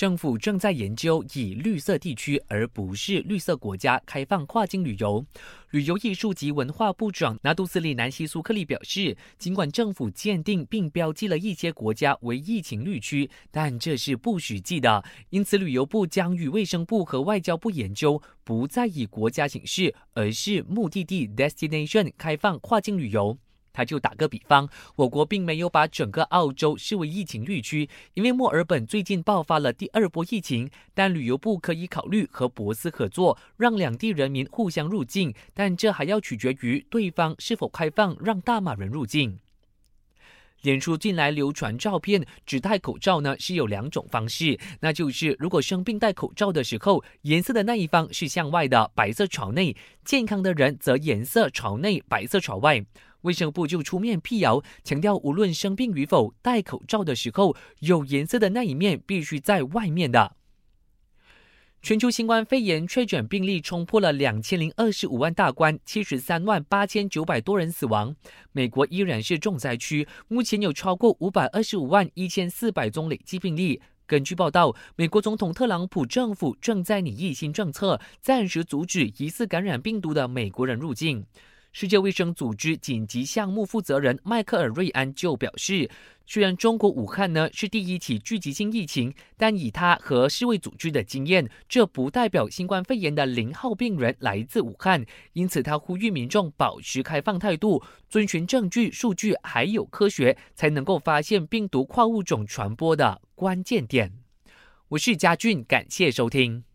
政府正在研究以绿色地区而不是绿色国家开放跨境旅游。旅游艺术及文化部长拿杜斯里南希苏克利表示，尽管政府鉴定并标记了一些国家为疫情绿区，但这是不实际的。因此，旅游部将与卫生部和外交部研究，不再以国家形式，而是目的地 （destination） 开放跨境旅游。他就打个比方，我国并没有把整个澳洲视为疫情绿区，因为墨尔本最近爆发了第二波疫情。但旅游部可以考虑和博斯合作，让两地人民互相入境，但这还要取决于对方是否开放让大马人入境。脸书近来流传照片，只戴口罩呢是有两种方式，那就是如果生病戴口罩的时候，颜色的那一方是向外的，白色朝内；健康的人则颜色朝内，白色朝外。卫生部就出面辟谣，强调无论生病与否，戴口罩的时候，有颜色的那一面必须在外面的。全球新冠肺炎确诊病例冲破了两千零二十五万大关，七十三万八千九百多人死亡。美国依然是重灾区，目前有超过五百二十五万一千四百宗累计病例。根据报道，美国总统特朗普政府正在拟议新政策，暂时阻止疑似感染病毒的美国人入境。世界卫生组织紧急项目负责人迈克尔·瑞安就表示，虽然中国武汉呢是第一起聚集性疫情，但以他和世卫组织的经验，这不代表新冠肺炎的零号病人来自武汉。因此，他呼吁民众保持开放态度，遵循证据、数据还有科学，才能够发现病毒跨物种传播的关键点。我是嘉俊，感谢收听。